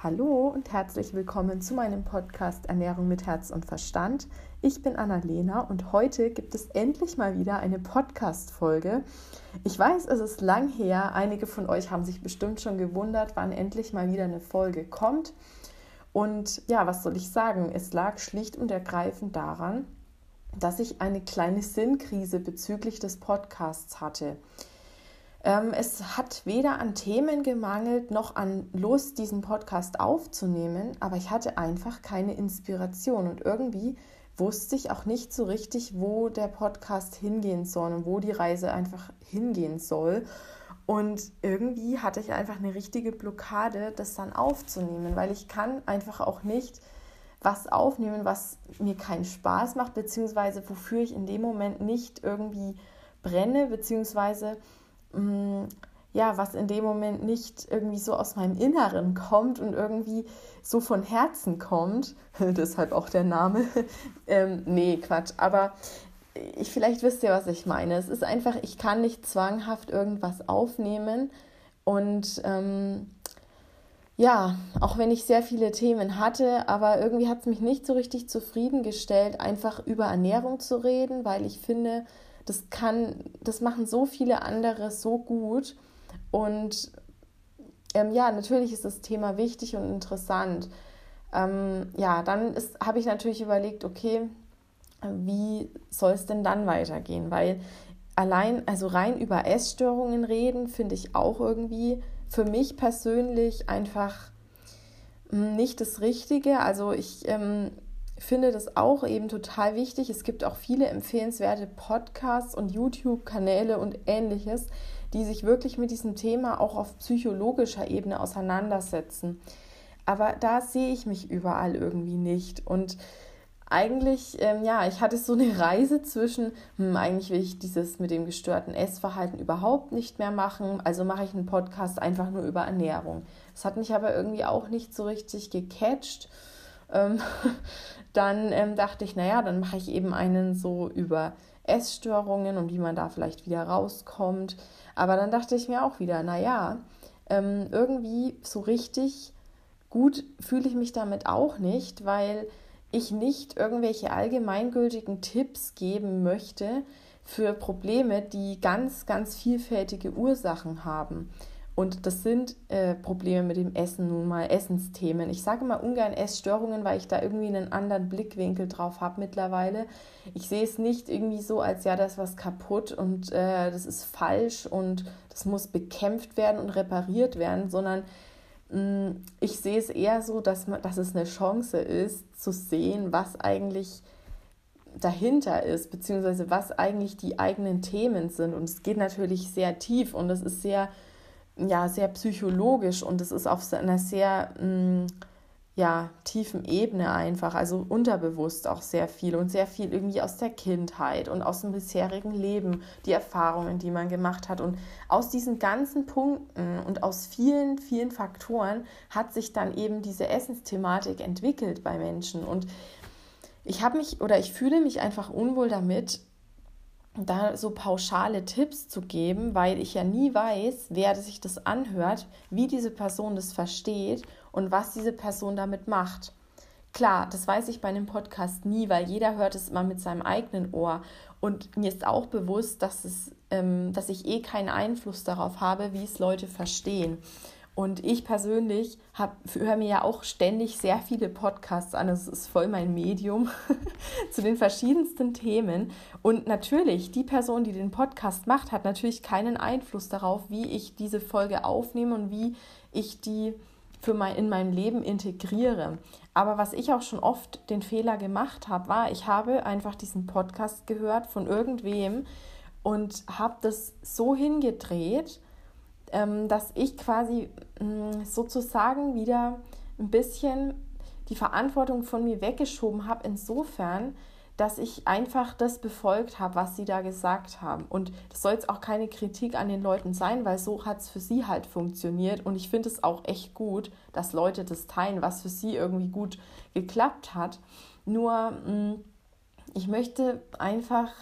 Hallo und herzlich willkommen zu meinem Podcast Ernährung mit Herz und Verstand. Ich bin Annalena und heute gibt es endlich mal wieder eine Podcast-Folge. Ich weiß, es ist lang her. Einige von euch haben sich bestimmt schon gewundert, wann endlich mal wieder eine Folge kommt. Und ja, was soll ich sagen? Es lag schlicht und ergreifend daran, dass ich eine kleine Sinnkrise bezüglich des Podcasts hatte. Ähm, es hat weder an Themen gemangelt noch an Lust, diesen Podcast aufzunehmen, aber ich hatte einfach keine Inspiration und irgendwie wusste ich auch nicht so richtig, wo der Podcast hingehen soll und wo die Reise einfach hingehen soll. Und irgendwie hatte ich einfach eine richtige Blockade, das dann aufzunehmen, weil ich kann einfach auch nicht was aufnehmen, was mir keinen Spaß macht, beziehungsweise wofür ich in dem Moment nicht irgendwie brenne, beziehungsweise Mm, ja, was in dem Moment nicht irgendwie so aus meinem Inneren kommt und irgendwie so von Herzen kommt. Deshalb auch der Name. ähm, nee, Quatsch. Aber ich, vielleicht wisst ihr, was ich meine. Es ist einfach, ich kann nicht zwanghaft irgendwas aufnehmen. Und ähm, ja, auch wenn ich sehr viele Themen hatte, aber irgendwie hat es mich nicht so richtig zufriedengestellt, einfach über Ernährung zu reden, weil ich finde, das kann, das machen so viele andere so gut. Und ähm, ja, natürlich ist das Thema wichtig und interessant. Ähm, ja, dann habe ich natürlich überlegt, okay, wie soll es denn dann weitergehen? Weil allein, also rein über Essstörungen reden, finde ich auch irgendwie für mich persönlich einfach hm, nicht das Richtige. Also ich ähm, finde das auch eben total wichtig. Es gibt auch viele empfehlenswerte Podcasts und YouTube-Kanäle und ähnliches, die sich wirklich mit diesem Thema auch auf psychologischer Ebene auseinandersetzen. Aber da sehe ich mich überall irgendwie nicht. Und eigentlich, ähm, ja, ich hatte so eine Reise zwischen, hm, eigentlich will ich dieses mit dem gestörten Essverhalten überhaupt nicht mehr machen, also mache ich einen Podcast einfach nur über Ernährung. Das hat mich aber irgendwie auch nicht so richtig gecatcht. Ähm, dann ähm, dachte ich, naja, dann mache ich eben einen so über Essstörungen und wie man da vielleicht wieder rauskommt. Aber dann dachte ich mir auch wieder, naja, ähm, irgendwie so richtig gut fühle ich mich damit auch nicht, weil ich nicht irgendwelche allgemeingültigen Tipps geben möchte für Probleme, die ganz, ganz vielfältige Ursachen haben. Und das sind äh, Probleme mit dem Essen nun mal, Essensthemen. Ich sage mal ungern Essstörungen, weil ich da irgendwie einen anderen Blickwinkel drauf habe mittlerweile. Ich sehe es nicht irgendwie so, als ja, das ist was kaputt und äh, das ist falsch und das muss bekämpft werden und repariert werden, sondern mh, mm, ich sehe es eher so, dass, man, dass es eine Chance ist, zu sehen, was eigentlich dahinter ist, beziehungsweise was eigentlich die eigenen Themen sind. Und es geht natürlich sehr tief und es ist sehr ja, sehr psychologisch und es ist auf einer sehr mh, mm, ja, tiefen Ebene einfach, also unterbewusst auch sehr viel und sehr viel irgendwie aus der Kindheit und aus dem bisherigen Leben, die Erfahrungen, die man gemacht hat. Und aus diesen ganzen Punkten und aus vielen, vielen Faktoren hat sich dann eben diese Essensthematik entwickelt bei Menschen. Und ich habe mich oder ich fühle mich einfach unwohl damit, da so pauschale Tipps zu geben, weil ich ja nie weiß, wer sich das anhört, wie diese Person das versteht und was diese Person damit macht. Klar, das weiß ich bei einem Podcast nie, weil jeder hört es immer mit seinem eigenen Ohr. Und mir ist auch bewusst, dass, es, ähm, dass ich eh keinen Einfluss darauf habe, wie es Leute verstehen. Und ich persönlich höre mir ja auch ständig sehr viele Podcasts an. Es ist voll mein Medium zu den verschiedensten Themen. Und natürlich, die Person, die den Podcast macht, hat natürlich keinen Einfluss darauf, wie ich diese Folge aufnehme und wie ich die für mein, in mein Leben integriere. Aber was ich auch schon oft den Fehler gemacht habe, war, ich habe einfach diesen Podcast gehört von irgendwem und habe das so hingedreht, ähm, dass ich quasi sozusagen wieder ein bisschen die Verantwortung von mir weggeschoben habe, insofern, dass ich einfach das befolgt habe, was sie da gesagt haben. Und das soll jetzt auch keine Kritik an den Leuten sein, weil so hat es für sie halt funktioniert. Und ich finde es auch echt gut, dass Leute das teilen, was für sie irgendwie gut geklappt hat. Nur, ich möchte einfach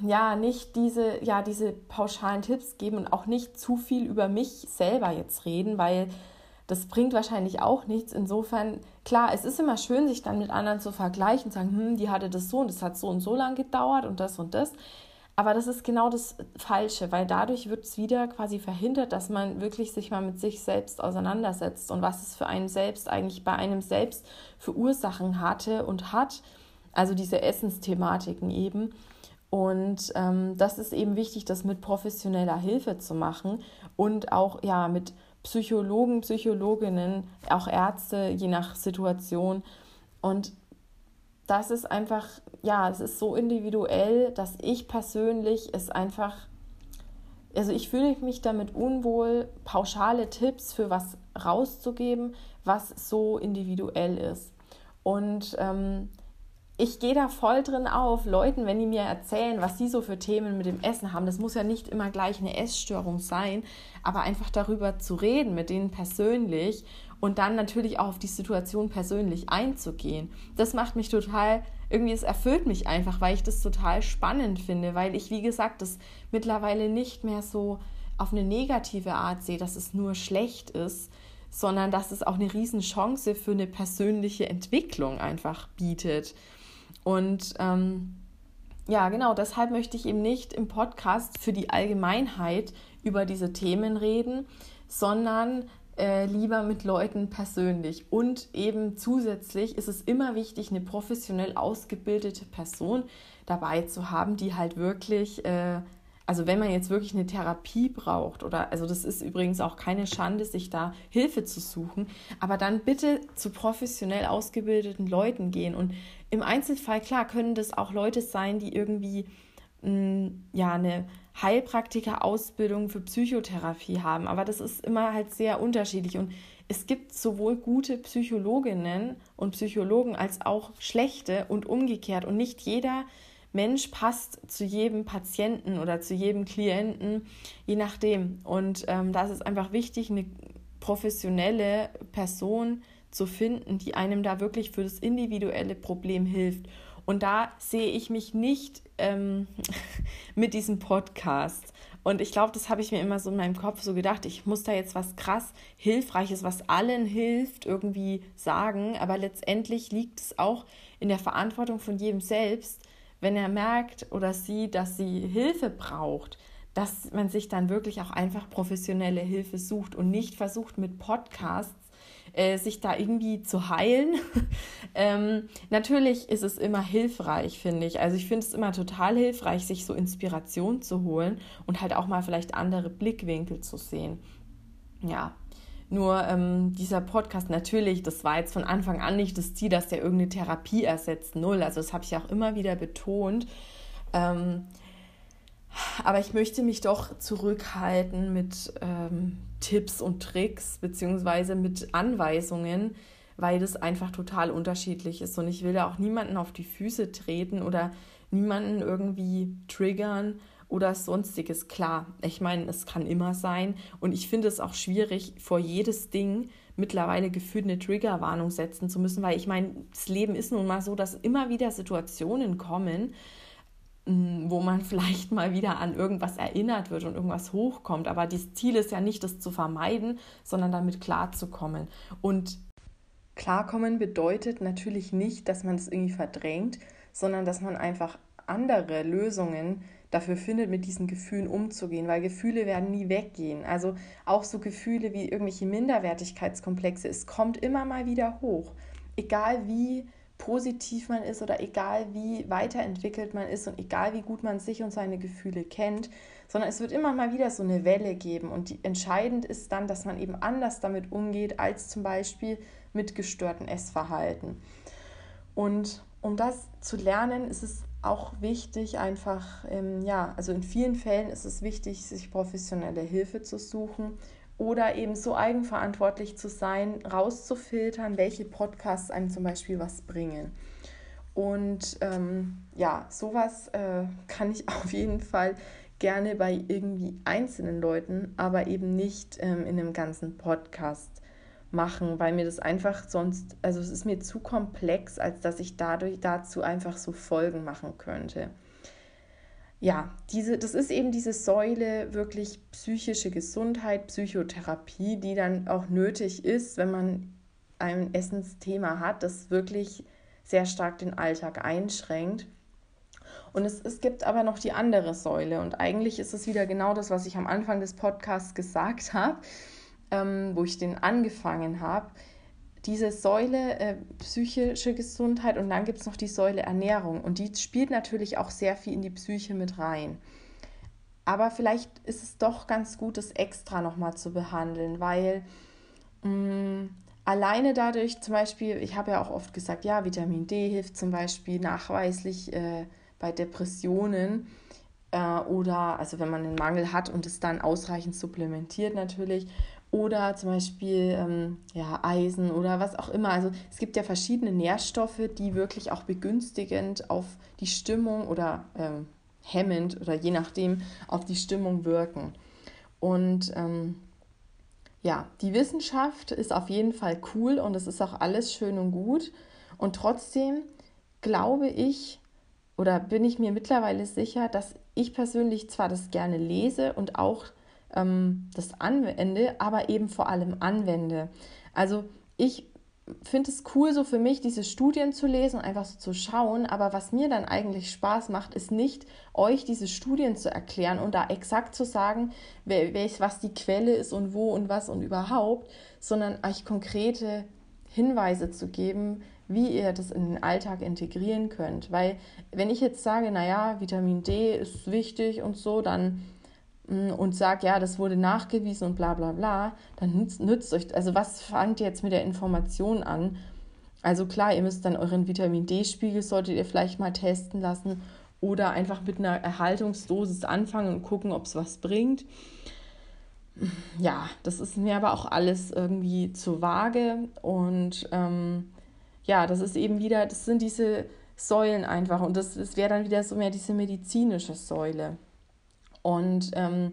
ja, nicht diese, ja, diese pauschalen Tipps geben und auch nicht zu viel über mich selber jetzt reden, weil das bringt wahrscheinlich auch nichts. Insofern, klar, es ist immer schön, sich dann mit anderen zu vergleichen und sagen, hm, die hatte das so und das hat so und so lang gedauert und das und das. Aber das ist genau das Falsche, weil dadurch wird es wieder quasi verhindert, dass man wirklich sich mal mit sich selbst auseinandersetzt und was es für einen selbst eigentlich bei einem selbst für Ursachen hatte und hat. Also diese Essensthematiken eben. Und ähm, das ist eben wichtig, das mit professioneller Hilfe zu machen und auch ja mit Psychologen, Psychologinnen, auch Ärzte, je nach Situation. Und das ist einfach, ja, es ist so individuell, dass ich persönlich es einfach, also ich fühle mich damit unwohl, pauschale Tipps für was rauszugeben, was so individuell ist. Und ähm, ich gehe da voll drin auf, Leuten, wenn die mir erzählen, was sie so für Themen mit dem Essen haben. Das muss ja nicht immer gleich eine Essstörung sein, aber einfach darüber zu reden mit denen persönlich und dann natürlich auch auf die Situation persönlich einzugehen. Das macht mich total, irgendwie, es erfüllt mich einfach, weil ich das total spannend finde, weil ich, wie gesagt, das mittlerweile nicht mehr so auf eine negative Art sehe, dass es nur schlecht ist, sondern dass es auch eine Riesenchance für eine persönliche Entwicklung einfach bietet. Und ähm, ja, genau, deshalb möchte ich eben nicht im Podcast für die Allgemeinheit über diese Themen reden, sondern äh, lieber mit Leuten persönlich. Und eben zusätzlich ist es immer wichtig, eine professionell ausgebildete Person dabei zu haben, die halt wirklich äh, also wenn man jetzt wirklich eine Therapie braucht oder also das ist übrigens auch keine Schande, sich da Hilfe zu suchen, aber dann bitte zu professionell ausgebildeten Leuten gehen und im Einzelfall klar können das auch Leute sein, die irgendwie mh, hm, ja eine Heilpraktiker-Ausbildung für Psychotherapie haben, aber das ist immer halt sehr unterschiedlich. Und es gibt sowohl gute Psychologinnen und Psychologen als auch schlechte und umgekehrt. Und nicht jeder Mensch passt zu jedem Patienten oder zu jedem Klienten, je nachdem. Und ähm, da ist es einfach wichtig, eine professionelle Person zu finden, die einem da wirklich für das individuelle Problem hilft. Und da sehe ich mich nicht ähm, mit diesem Podcast. Und ich glaube, das habe ich mir immer so in meinem Kopf so gedacht, ich muss da jetzt was krass Hilfreiches, was allen hilft, irgendwie sagen. Aber letztendlich liegt es auch in der Verantwortung von jedem selbst, wenn er merkt oder sieht, dass sie Hilfe braucht, dass man sich dann wirklich auch einfach professionelle Hilfe sucht und nicht versucht mit Podcasts äh, sich da irgendwie zu heilen. ähm, natürlich ist es immer hilfreich, finde ich. Also ich finde es immer total hilfreich, sich so Inspiration zu holen und halt auch mal vielleicht andere Blickwinkel zu sehen. Ja, nur ähm, dieser Podcast, natürlich, das war jetzt von Anfang an nicht das Ziel, dass der irgendeine Therapie ersetzt, null. Also das habe ich auch immer wieder betont. Ähm, aber ich möchte mich doch zurückhalten mit ähm, Tipps und Tricks beziehungsweise mit Anweisungen, weil das einfach total unterschiedlich ist. Und ich will da auch niemanden auf die Füße treten oder niemanden irgendwie triggern oder sonstiges. Klar, ich meine, es kann immer sein und ich finde es auch schwierig, vor jedes Ding mittlerweile gefühlt eine Triggerwarnung setzen zu müssen, weil ich meine, das Leben ist nun mal so, dass immer wieder Situationen kommen, mm, wo man vielleicht mal wieder an irgendwas erinnert wird und irgendwas hochkommt. Aber das Ziel ist ja nicht, das zu vermeiden, sondern damit klarzukommen. Und klarkommen bedeutet natürlich nicht, dass man es das irgendwie verdrängt, sondern dass man einfach andere Lösungen dafür findet, mit diesen Gefühlen umzugehen, weil Gefühle werden nie weggehen. Also auch so Gefühle wie irgendwelche Minderwertigkeitskomplexe, es kommt immer mal wieder hoch. Egal wie positiv man ist oder egal wie weiterentwickelt man ist und egal wie gut man sich und seine Gefühle kennt, sondern es wird immer mal wieder so eine Welle geben und die, entscheidend ist dann, dass man eben anders damit umgeht als zum Beispiel mit gestörten Essverhalten. Und um das zu lernen, ist es auch wichtig, einfach, ähm, ja, also in vielen Fällen ist es wichtig, sich professionelle Hilfe zu suchen oder eben so eigenverantwortlich zu sein, rauszufiltern, welche Podcasts einem zum Beispiel was bringen. Und ähm, ja, sowas äh, kann ich auf jeden Fall gerne bei irgendwie einzelnen Leuten, aber eben nicht ähm, in einem ganzen Podcast machen, weil mir das einfach sonst, also es ist mir zu komplex, als dass ich dadurch dazu einfach so Folgen machen könnte. Ja, diese, das ist eben diese Säule wirklich psychische Gesundheit, Psychotherapie, die dann auch nötig ist, wenn man ein Essensthema hat, das wirklich sehr stark den Alltag einschränkt. Und es, es gibt aber noch die andere Säule. Und eigentlich ist es wieder genau das, was ich am Anfang des Podcasts gesagt habe, ähm, wo ich den angefangen habe. Diese Säule äh, psychische Gesundheit und dann gibt es noch die Säule Ernährung. Und die spielt natürlich auch sehr viel in die Psyche mit rein. Aber vielleicht ist es doch ganz gut, das extra nochmal zu behandeln, weil mh, mm, alleine dadurch zum Beispiel, ich habe ja auch oft gesagt, ja, Vitamin D hilft zum Beispiel nachweislich äh, bei Depressionen äh, oder also wenn man einen Mangel hat und es dann ausreichend supplementiert natürlich oder zum Beispiel ähm, ja, Eisen oder was auch immer. Also es gibt ja verschiedene Nährstoffe, die wirklich auch begünstigend auf die Stimmung oder ähm, hemmend oder je nachdem auf die Stimmung wirken. Und ähm, ja, die Wissenschaft ist auf jeden Fall cool und es ist auch alles schön und gut. Und trotzdem glaube ich, oder bin ich mir mittlerweile sicher, dass ich persönlich zwar das gerne lese und auch ähm, das anwende, aber eben vor allem anwende. Also ich finde es cool, so für mich diese Studien zu lesen und einfach so zu schauen. Aber was mir dann eigentlich Spaß macht, ist nicht, euch diese Studien zu erklären und da exakt zu sagen, welch, was die Quelle ist und wo und was und überhaupt, sondern euch konkrete Hinweise zu geben, wie ihr das in den Alltag integrieren könnt. Weil wenn ich jetzt sage, naja, Vitamin D ist wichtig und so, dann und sage, ja, das wurde nachgewiesen und bla bla bla, dann nützt, nützt euch, also was fangt ihr jetzt mit der Information an? Also klar, ihr müsst dann euren Vitamin D-Spiegel, solltet ihr vielleicht mal testen lassen oder einfach mit einer Erhaltungsdosis anfangen und gucken, ob es was bringt. Ja, das ist mir aber auch alles irgendwie zu vage und ähm, ja, das ist eben wieder, das sind diese Säulen einfach und das, das wäre dann wieder so mehr diese medizinische Säule. Und ähm,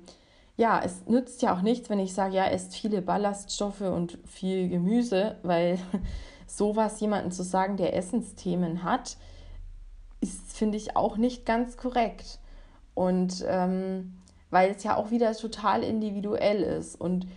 ja, es nützt ja auch nichts, wenn ich sage, ja, esst viele Ballaststoffe und viel Gemüse, weil sowas jemanden zu sagen, der Essensthemen hat, ist, finde ich, auch nicht ganz korrekt. Und ähm, weil es ja auch wieder total individuell ist. Und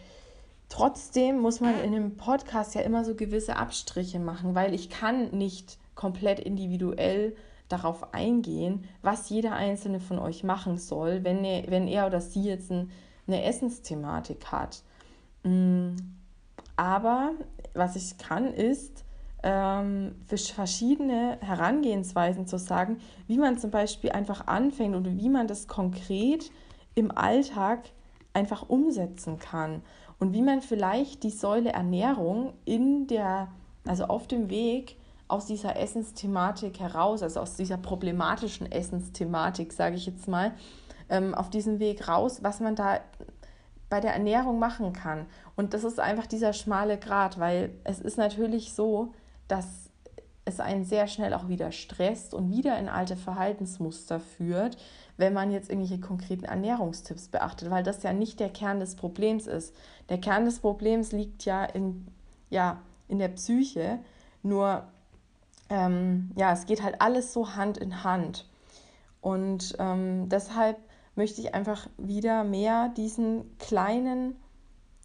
Trotzdem muss man in einem Podcast ja immer so gewisse Abstriche machen, weil ich kann nicht komplett individuell darauf eingehen, was jeder einzelne von euch machen soll, wenn er, wenn er oder sie jetzt ein, eine Essensthematik hat. Mm, aber was ich kann, ist ähm, für verschiedene Herangehensweisen zu sagen, wie man zum Beispiel einfach anfängt oder wie man das konkret im Alltag einfach umsetzen kann und wie man vielleicht die Säule Ernährung in der, also auf dem Weg aus dieser Essensthematik heraus, also aus dieser problematischen Essensthematik, sage ich jetzt mal, ähm, auf diesem Weg raus, was man da bei der Ernährung machen kann. Und das ist einfach dieser schmale Grat, weil es ist natürlich so, dass es einen sehr schnell auch wieder stresst und wieder in alte Verhaltensmuster führt, wenn man jetzt irgendwelche konkreten Ernährungstipps beachtet, weil das ja nicht der Kern des Problems ist. Der Kern des Problems liegt ja in, ja, in der Psyche, nur ähm, ja, es geht halt alles so Hand in Hand. Und ähm, deshalb möchte ich einfach wieder mehr diesen kleinen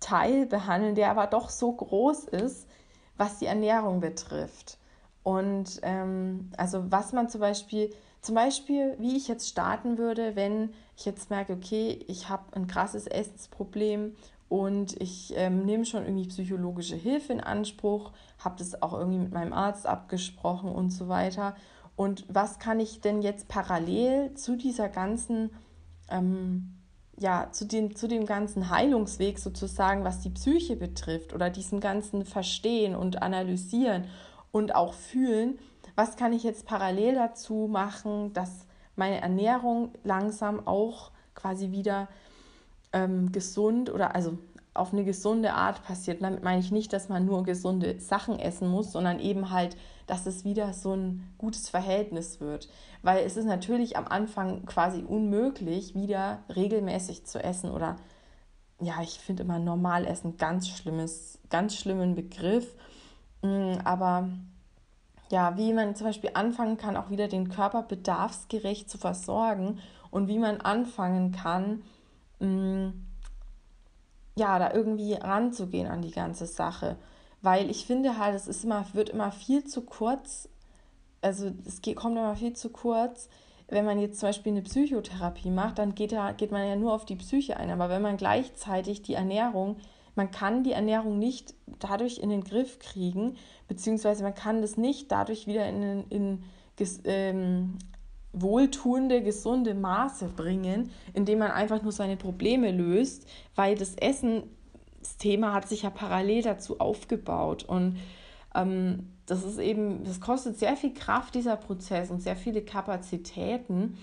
Teil behandeln, der aber doch so groß ist, was die Ernährung betrifft. Und ähm, also was man zum Beispiel zum Beispiel, wie ich jetzt starten würde, wenn ich jetzt merke, okay, ich habe ein krasses Essensproblem und ich ähm, nehme schon irgendwie psychologische Hilfe in Anspruch, habe das auch irgendwie mit meinem Arzt abgesprochen und so weiter. Und was kann ich denn jetzt parallel zu dieser ganzen, ähm, ja, zu, den, zu dem ganzen Heilungsweg sozusagen, was die Psyche betrifft oder diesen ganzen Verstehen und Analysieren und auch Fühlen, was kann ich jetzt parallel dazu machen, dass meine Ernährung langsam auch quasi wieder ähm, gesund oder also auf eine gesunde Art passiert. damit meine ich nicht, dass man nur gesunde Sachen essen muss, sondern eben halt, dass es wieder so ein gutes Verhältnis wird. Weil es ist natürlich am Anfang quasi unmöglich, wieder regelmäßig zu essen oder ja, ich finde immer normal essen ganz schlimmes, ganz schlimmen Begriff. Mm, aber ja, wie man zum Beispiel anfangen kann, auch wieder den Körper bedarfsgerecht zu versorgen und wie man anfangen kann, mh, mm, ja, da irgendwie ranzugehen an die ganze Sache. Weil ich finde halt, es ist immer, wird immer viel zu kurz, also es geht, kommt immer viel zu kurz, wenn man jetzt zum Beispiel eine Psychotherapie macht, dann geht, da, geht man ja nur auf die Psyche ein. Aber wenn man gleichzeitig die Ernährung, man kann die Ernährung nicht dadurch in den Griff kriegen, beziehungsweise man kann das nicht dadurch wieder in, in, ähm, wohltuende, gesunde Maße bringen, indem man einfach nur seine Probleme löst, weil das Essen, das Thema hat sich ja parallel dazu aufgebaut und ähm, das ist eben, das kostet sehr viel Kraft, dieser Prozess und sehr viele Kapazitäten,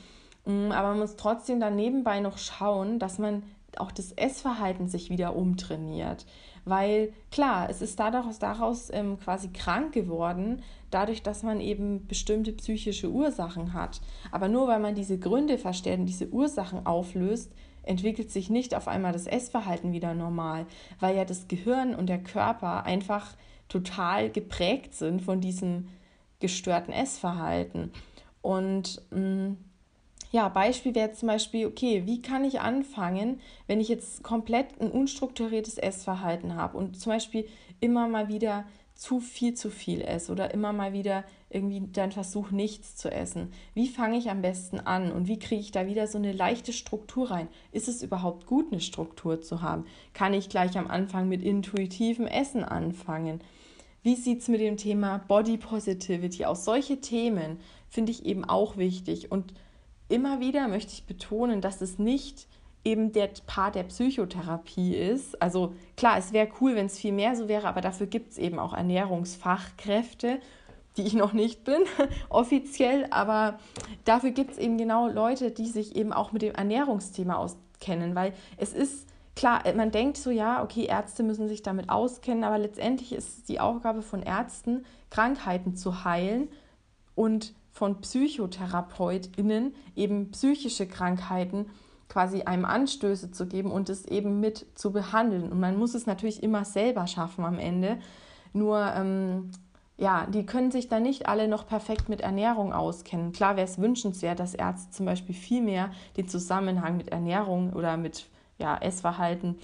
mm, aber man muss trotzdem dann nebenbei noch schauen, dass man auch das Essverhalten sich wieder umtrainiert. Weil klar, es ist daraus, daraus ähm, quasi krank geworden, dadurch, dass man eben bestimmte psychische Ursachen hat. Aber nur weil man diese Gründe versteht und diese Ursachen auflöst, entwickelt sich nicht auf einmal das Essverhalten wieder normal, weil ja das Gehirn und der Körper einfach total geprägt sind von diesem gestörten Essverhalten. Und mh, mm, ja, Beispiel wäre zum Beispiel, okay, wie kann ich anfangen, wenn ich jetzt komplett ein unstrukturiertes Essverhalten habe und zum Beispiel immer mal wieder zu viel zu viel esse oder immer mal wieder irgendwie dann versuche, nichts zu essen. Wie fange ich am besten an und wie kriege ich da wieder so eine leichte Struktur rein? Ist es überhaupt gut, eine Struktur zu haben? Kann ich gleich am Anfang mit intuitivem Essen anfangen? Wie sieht es mit dem Thema Body Positivity aus? Solche Themen finde ich eben auch wichtig und immer wieder möchte ich betonen, dass es nicht eben der Part der Psychotherapie ist. Also klar, es wäre cool, wenn es viel mehr so wäre, aber dafür gibt es eben auch Ernährungsfachkräfte, die ich noch nicht bin, offiziell, aber dafür gibt es eben genau Leute, die sich eben auch mit dem Ernährungsthema auskennen, weil es ist klar, man denkt so, ja, okay, Ärzte müssen sich damit auskennen, aber letztendlich ist es die Aufgabe von Ärzten, Krankheiten zu heilen und von PsychotherapeutInnen eben psychische Krankheiten quasi einem Anstöße zu geben und es eben mit zu behandeln. Und man muss es natürlich immer selber schaffen am Ende. Nur, ähm, ja, die können sich da nicht alle noch perfekt mit Ernährung auskennen. Klar wäre es wünschenswert, dass Ärzte zum Beispiel viel mehr den Zusammenhang mit Ernährung oder mit ja, Essverhalten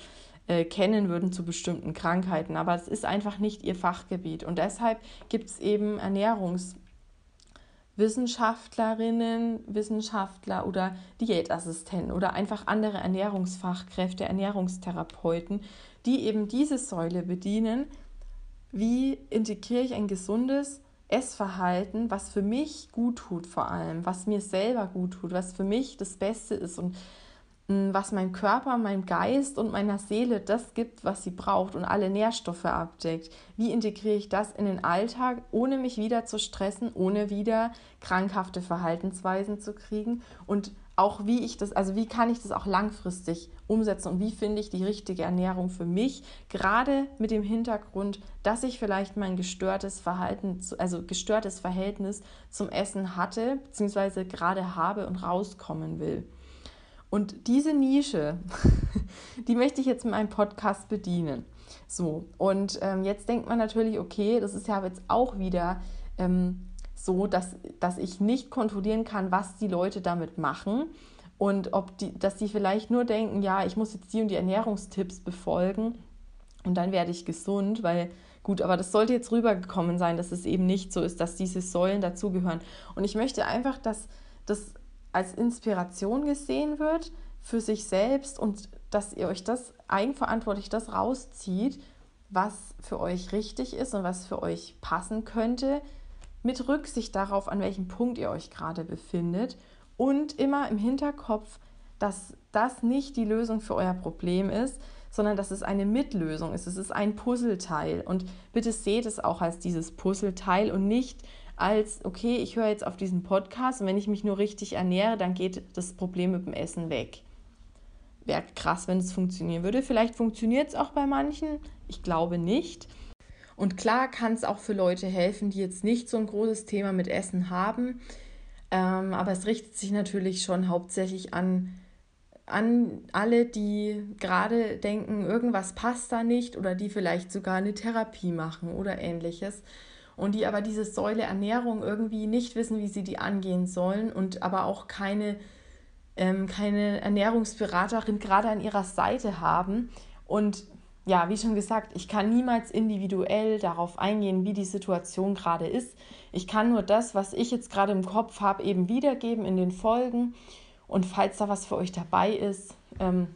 äh, kennen würden zu bestimmten Krankheiten. Aber es ist einfach nicht ihr Fachgebiet. Und deshalb gibt es eben Ernährungs- Wissenschaftlerinnen, Wissenschaftler oder Diätassistenten oder einfach andere Ernährungsfachkräfte, Ernährungstherapeuten, die eben diese Säule bedienen. Wie integriere ich ein gesundes Essverhalten, was für mich gut tut vor allem, was mir selber gut tut, was für mich das Beste ist und was mein Körper, mein Geist und meiner Seele das gibt, was sie braucht und alle Nährstoffe abdeckt. Wie integriere ich das in den Alltag, ohne mich wieder zu stressen, ohne wieder krankhafte Verhaltensweisen zu kriegen und auch wie ich das, also wie kann ich das auch langfristig umsetzen und wie finde ich die richtige Ernährung für mich, gerade mit dem Hintergrund, dass ich vielleicht mein gestörtes Verhalten, also gestörtes Verhältnis zum Essen hatte, beziehungsweise gerade habe und rauskommen will. Und diese Nische, die möchte ich jetzt in meinem Podcast bedienen. So, und ähm, jetzt denkt man natürlich, okay, das ist ja jetzt auch wieder ähm, so, dass, dass ich nicht kontrollieren kann, was die Leute damit machen und ob die, dass die vielleicht nur denken, ja, ich muss jetzt die und die Ernährungstipps befolgen und dann werde ich gesund, weil gut, aber das sollte jetzt rübergekommen sein, dass es eben nicht so ist, dass diese Säulen dazugehören. Und ich möchte einfach, dass das als Inspiration gesehen wird für sich selbst und dass ihr euch das eigenverantwortlich das rauszieht, was für euch richtig ist und was für euch passen könnte, mit Rücksicht darauf, an welchem Punkt ihr euch gerade befindet und immer im Hinterkopf, dass das nicht die Lösung für euer Problem ist, sondern dass es eine Mitlösung ist. Es ist ein Puzzleteil und bitte seht es auch als dieses Puzzleteil und nicht als, okay, ich höre jetzt auf diesen Podcast und wenn ich mich nur richtig ernähre, dann geht das Problem mit dem Essen weg. Wäre krass, wenn es funktionieren würde. Vielleicht funktioniert es auch bei manchen, ich glaube nicht. Und klar kann es auch für Leute helfen, die jetzt nicht so ein großes Thema mit Essen haben. Ähm, aber es richtet sich natürlich schon hauptsächlich an, an alle, die gerade denken, irgendwas passt da nicht oder die vielleicht sogar eine Therapie machen oder ähnliches und die aber diese Säule Ernährung irgendwie nicht wissen, wie sie die angehen sollen und aber auch keine ähm, keine Ernährungsberaterin gerade an ihrer Seite haben. Und ja, wie schon gesagt, ich kann niemals individuell darauf eingehen, wie die Situation gerade ist. Ich kann nur das, was ich jetzt gerade im Kopf habe, eben wiedergeben in den Folgen. Und falls da was für euch dabei ist, ähm,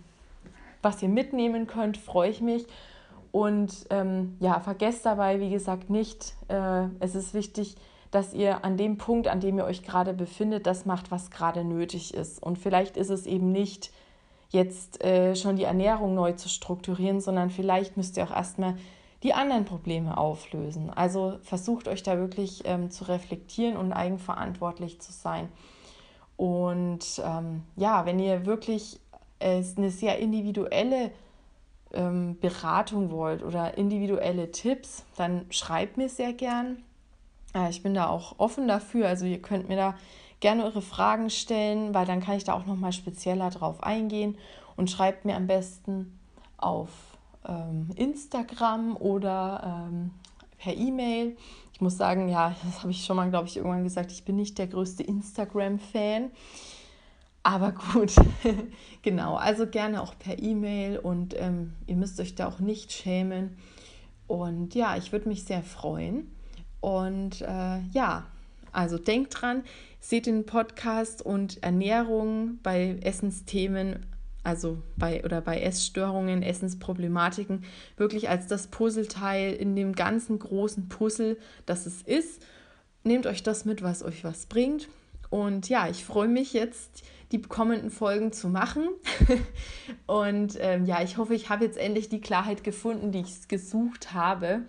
was ihr mitnehmen könnt, freue ich mich. Und ähm, ja, vergesst dabei, wie gesagt, nicht, äh, es ist wichtig, dass ihr an dem Punkt, an dem ihr euch gerade befindet, das macht, was gerade nötig ist. Und vielleicht ist es eben nicht jetzt äh, schon die Ernährung neu zu strukturieren, sondern vielleicht müsst ihr auch erstmal die anderen Probleme auflösen. Also versucht euch da wirklich ähm, zu reflektieren und eigenverantwortlich zu sein. Und ähm, ja, wenn ihr wirklich äh, eine sehr individuelle ähm, Beratung wollt oder individuelle Tipps, dann schreibt mir sehr gern. Äh, ich bin da auch offen dafür. Also ihr könnt mir da gerne eure Fragen stellen, weil dann kann ich da auch nochmal spezieller drauf eingehen und schreibt mir am besten auf ähm, Instagram oder ähm, per E-Mail. Ich muss sagen, ja, das habe ich schon mal, glaube ich, irgendwann gesagt, ich bin nicht der größte Instagram-Fan. Aber gut, genau, also gerne auch per E-Mail und ähm, ihr müsst euch da auch nicht schämen. Und ja, ich würde mich sehr freuen. Und äh, ja, also denkt dran, seht den Podcast und Ernährung bei Essensthemen, also bei oder bei Essstörungen, Essensproblematiken, wirklich als das Puzzleteil in dem ganzen großen Puzzle, das es ist. Nehmt euch das mit, was euch was bringt. Und ja, ich freue mich jetzt, die kommenden Folgen zu machen. und ähm, ja, ich hoffe, ich habe jetzt endlich die Klarheit gefunden, die ich gesucht habe.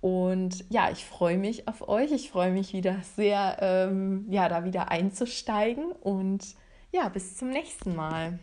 Und ja, ich freue mich auf euch. Ich freue mich wieder sehr, ähm, ja, da wieder einzusteigen. Und ja, bis zum nächsten Mal.